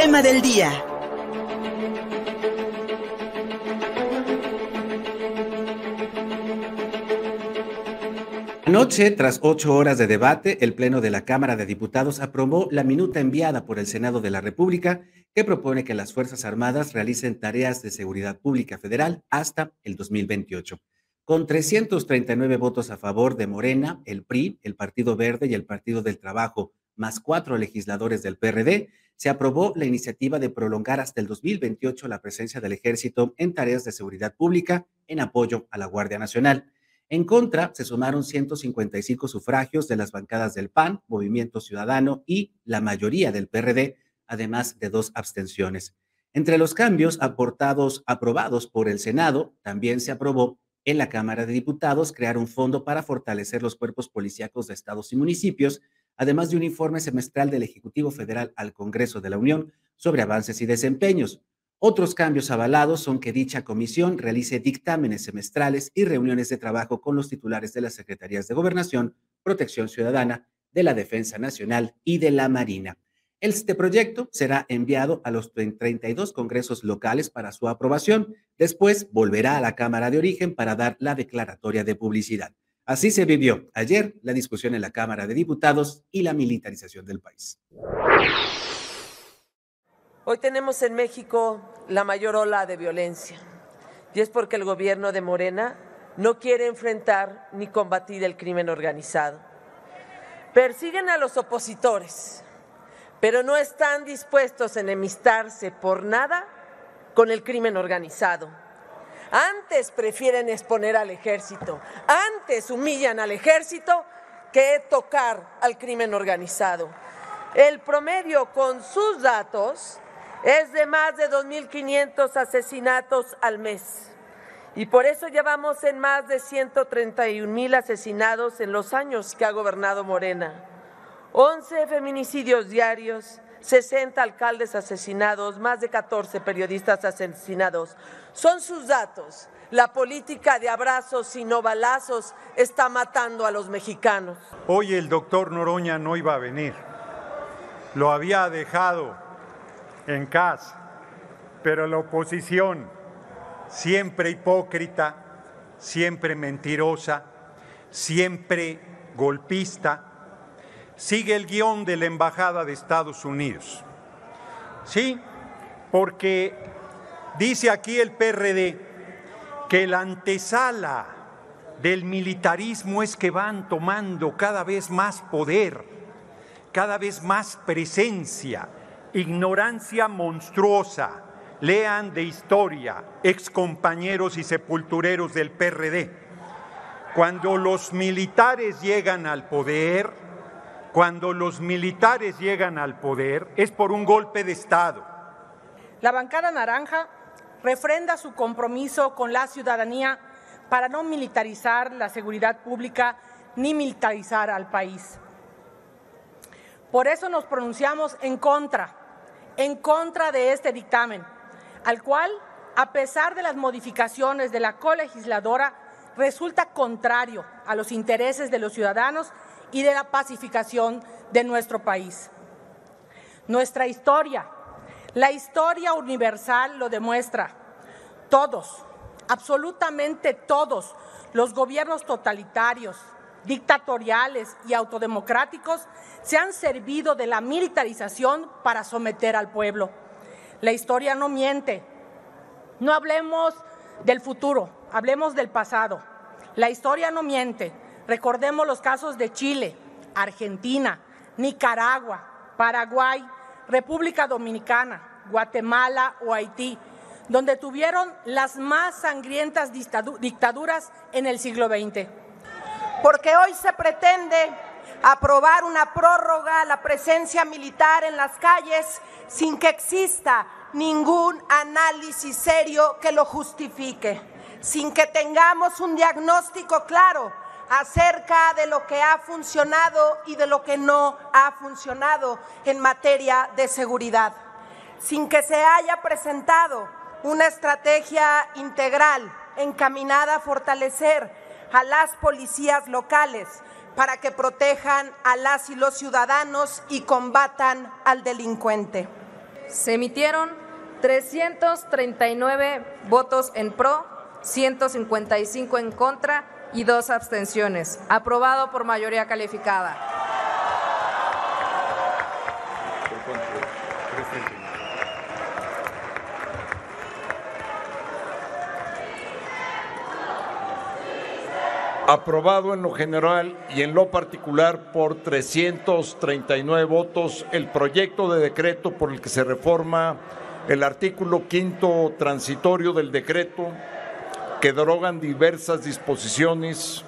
tema del día. Anoche, tras ocho horas de debate, el Pleno de la Cámara de Diputados aprobó la minuta enviada por el Senado de la República que propone que las Fuerzas Armadas realicen tareas de seguridad pública federal hasta el 2028. Con 339 votos a favor de Morena, el PRI, el Partido Verde y el Partido del Trabajo, más cuatro legisladores del PRD, se aprobó la iniciativa de prolongar hasta el 2028 la presencia del ejército en tareas de seguridad pública en apoyo a la Guardia Nacional. En contra, se sumaron 155 sufragios de las bancadas del PAN, Movimiento Ciudadano y la mayoría del PRD, además de dos abstenciones. Entre los cambios aportados, aprobados por el Senado, también se aprobó en la Cámara de Diputados crear un fondo para fortalecer los cuerpos policíacos de estados y municipios, además de un informe semestral del Ejecutivo Federal al Congreso de la Unión sobre avances y desempeños. Otros cambios avalados son que dicha comisión realice dictámenes semestrales y reuniones de trabajo con los titulares de las Secretarías de Gobernación, Protección Ciudadana, de la Defensa Nacional y de la Marina. Este proyecto será enviado a los 32 congresos locales para su aprobación. Después volverá a la Cámara de Origen para dar la declaratoria de publicidad. Así se vivió ayer la discusión en la Cámara de Diputados y la militarización del país. Hoy tenemos en México la mayor ola de violencia y es porque el gobierno de Morena no quiere enfrentar ni combatir el crimen organizado. Persiguen a los opositores, pero no están dispuestos a enemistarse por nada con el crimen organizado. Antes prefieren exponer al ejército, antes humillan al ejército que tocar al crimen organizado. El promedio con sus datos es de más de 2.500 asesinatos al mes. Y por eso llevamos en más de 131 mil asesinados en los años que ha gobernado Morena. 11 feminicidios diarios, 60 alcaldes asesinados, más de 14 periodistas asesinados. Son sus datos. La política de abrazos y no balazos está matando a los mexicanos. Hoy el doctor Noroña no iba a venir. Lo había dejado en casa, pero la oposición, siempre hipócrita, siempre mentirosa, siempre golpista, sigue el guion de la Embajada de Estados Unidos. Sí, porque dice aquí el PRD que la antesala del militarismo es que van tomando cada vez más poder, cada vez más presencia, ignorancia monstruosa. Lean de historia, excompañeros y sepultureros del PRD. Cuando los militares llegan al poder, cuando los militares llegan al poder, es por un golpe de Estado. La bancada naranja refrenda su compromiso con la ciudadanía para no militarizar la seguridad pública ni militarizar al país. Por eso nos pronunciamos en contra en contra de este dictamen, al cual, a pesar de las modificaciones de la colegisladora, resulta contrario a los intereses de los ciudadanos y de la pacificación de nuestro país. Nuestra historia, la historia universal lo demuestra. Todos, absolutamente todos, los gobiernos totalitarios, dictatoriales y autodemocráticos se han servido de la militarización para someter al pueblo. La historia no miente. No hablemos del futuro, hablemos del pasado. La historia no miente. Recordemos los casos de Chile, Argentina, Nicaragua, Paraguay, República Dominicana, Guatemala o Haití, donde tuvieron las más sangrientas dictaduras en el siglo XX porque hoy se pretende aprobar una prórroga a la presencia militar en las calles sin que exista ningún análisis serio que lo justifique, sin que tengamos un diagnóstico claro acerca de lo que ha funcionado y de lo que no ha funcionado en materia de seguridad, sin que se haya presentado una estrategia integral encaminada a fortalecer a las policías locales para que protejan a las y los ciudadanos y combatan al delincuente. se emitieron 339 votos en pro, 155 en contra y dos abstenciones. Aprobado por mayoría calificada. Aprobado en lo general y en lo particular por 339 votos el proyecto de decreto por el que se reforma el artículo quinto transitorio del decreto que derogan diversas disposiciones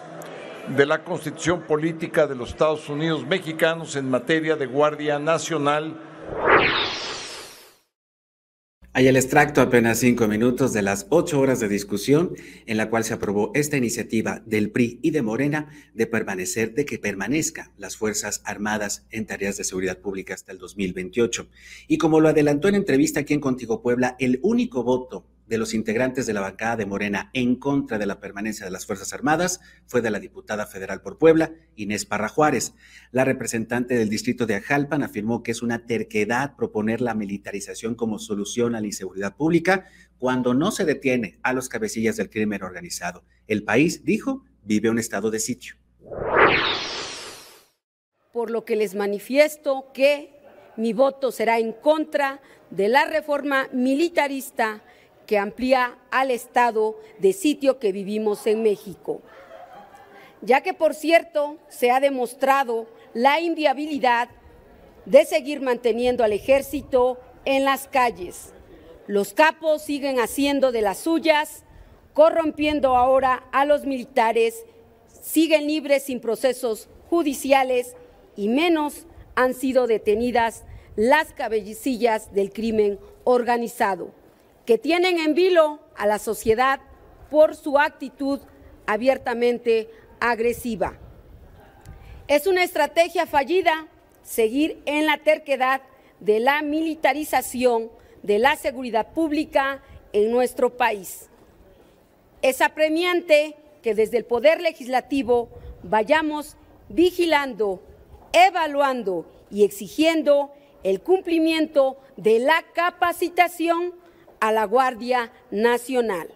de la Constitución Política de los Estados Unidos Mexicanos en materia de Guardia Nacional hay el extracto apenas cinco minutos de las ocho horas de discusión en la cual se aprobó esta iniciativa del PRI y de Morena de permanecer, de que permanezcan las Fuerzas Armadas en tareas de seguridad pública hasta el 2028. Y como lo adelantó en entrevista aquí en Contigo Puebla, el único voto de los integrantes de la bancada de Morena en contra de la permanencia de las Fuerzas Armadas fue de la diputada federal por Puebla, Inés Parra Juárez. La representante del distrito de Ajalpan afirmó que es una terquedad proponer la militarización como solución a la inseguridad pública cuando no se detiene a los cabecillas del crimen organizado. El país, dijo, vive un estado de sitio. Por lo que les manifiesto que mi voto será en contra de la reforma militarista que amplía al estado de sitio que vivimos en México. Ya que, por cierto, se ha demostrado la inviabilidad de seguir manteniendo al ejército en las calles. Los capos siguen haciendo de las suyas, corrompiendo ahora a los militares, siguen libres sin procesos judiciales y menos han sido detenidas las cabecillas del crimen organizado que tienen en vilo a la sociedad por su actitud abiertamente agresiva. Es una estrategia fallida seguir en la terquedad de la militarización de la seguridad pública en nuestro país. Es apremiante que desde el Poder Legislativo vayamos vigilando, evaluando y exigiendo el cumplimiento de la capacitación a la Guardia Nacional.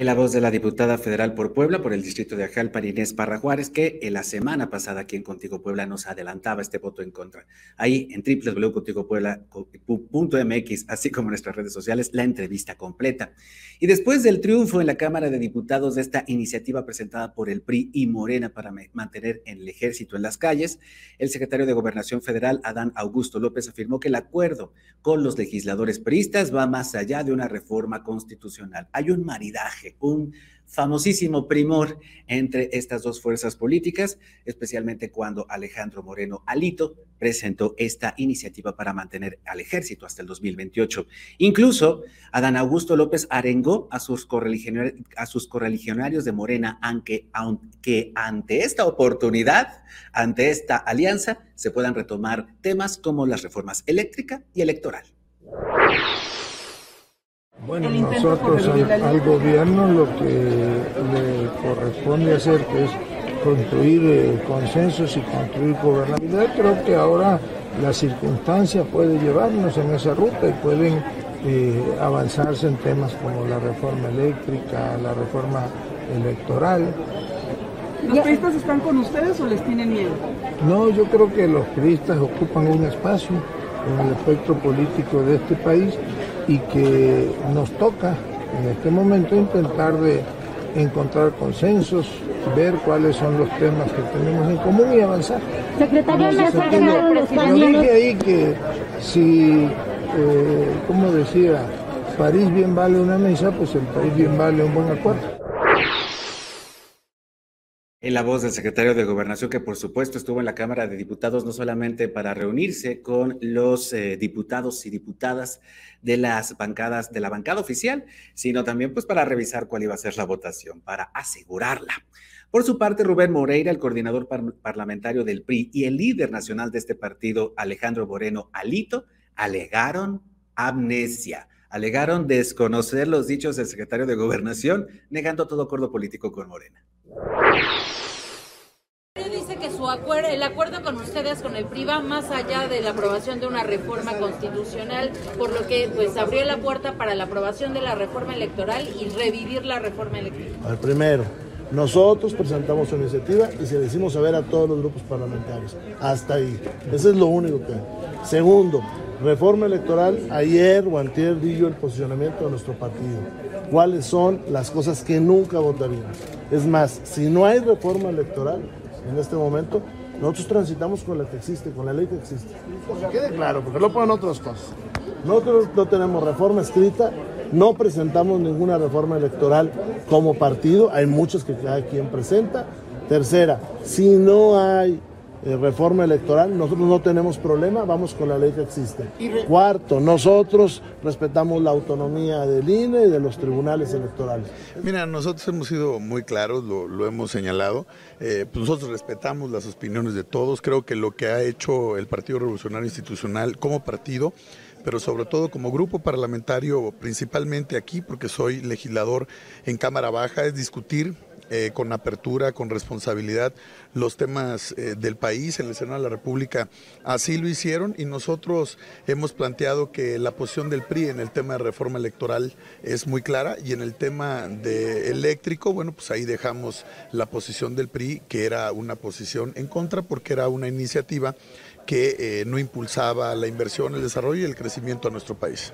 La voz de la diputada federal por Puebla, por el distrito de Ajalpa, Inés Parra Juárez, que en la semana pasada aquí en Contigo Puebla nos adelantaba este voto en contra. Ahí en www.contigopuebla.mx, así como en nuestras redes sociales, la entrevista completa. Y después del triunfo en la Cámara de Diputados de esta iniciativa presentada por el PRI y Morena para mantener el ejército en las calles, el secretario de Gobernación Federal, Adán Augusto López, afirmó que el acuerdo con los legisladores priistas va más allá de una reforma constitucional. Hay un maridaje un famosísimo primor entre estas dos fuerzas políticas, especialmente cuando Alejandro Moreno Alito presentó esta iniciativa para mantener al ejército hasta el 2028. Incluso Adán Augusto López arengó a sus, correligionarios, de Morena, aunque, aunque ante esta oportunidad, ante esta alianza, se puedan retomar temas como las reformas eléctrica y electoral. Bueno, nosotros al, gobierno lo que le corresponde hacer, que es construir eh, consensos y construir gobernabilidad, creo que ahora la circunstancia puede llevarnos en esa ruta y pueden eh, avanzarse en temas como la reforma eléctrica, la reforma electoral. ¿Los periodistas están con ustedes o les tienen miedo? No, yo creo que los periodistas ocupan un espacio en el espectro político de este país y que nos toca en este momento intentar de encontrar consensos, ver cuáles son los temas que tenemos en común y avanzar. Secretario, no dije ahí que si, eh, como decía, París bien vale una mesa, pues el país bien vale un buen acuerdo. En la voz del secretario de Gobernación, que por supuesto estuvo en la Cámara de Diputados no solamente para reunirse con los eh, diputados y diputadas de las bancadas, de la bancada oficial, sino también pues para revisar cuál iba a ser la votación, para asegurarla. Por su parte, Rubén Moreira, el coordinador parlamentario del PRI y el líder nacional de este partido, Alejandro Moreno Alito, alegaron amnesia alegaron desconocer los dichos del secretario de Gobernación, negando todo acuerdo político con Morena el acuerdo con ustedes, con el PRI, va más allá de la aprobación de una reforma constitucional, por lo que pues abrió la puerta para la aprobación de la reforma electoral y revivir la reforma electoral. Al primero, nosotros presentamos una iniciativa y se decimos saber a todos los grupos parlamentarios. Hasta ahí. Eso es lo único que hay. Segundo, reforma electoral. Ayer o antier di el posicionamiento de nuestro partido. ¿Cuáles son las cosas que nunca votaríamos? Es más, si no hay reforma electoral en este momento, nosotros transitamos con la que existe, con la ley que existe. Que quede claro, porque lo ponen otras cosas. Nosotros no tenemos reforma escrita, no presentamos ninguna reforma electoral como partido, hay muchos que cada quien presenta. Tercera, si no hay reforma electoral, nosotros no tenemos problema, vamos con la ley que existe. Cuarto, nosotros respetamos la autonomía del INE y de los tribunales electorales. Mira, nosotros hemos sido muy claros, lo, hemos señalado, eh, pues nosotros respetamos las opiniones de todos, creo que lo que ha hecho el Partido Revolucionario Institucional como partido, pero sobre todo como grupo parlamentario, principalmente aquí, porque soy legislador en Cámara Baja, es discutir eh, con apertura, con responsabilidad los temas eh, del país en el Senado de la República. Así lo hicieron y nosotros hemos planteado que la posición del PRI en el tema de reforma electoral es muy clara y en el tema de eléctrico, bueno, pues ahí dejamos la posición del PRI, que era una posición en contra porque era una iniciativa que eh, no impulsaba la inversión, el desarrollo y el crecimiento a nuestro país.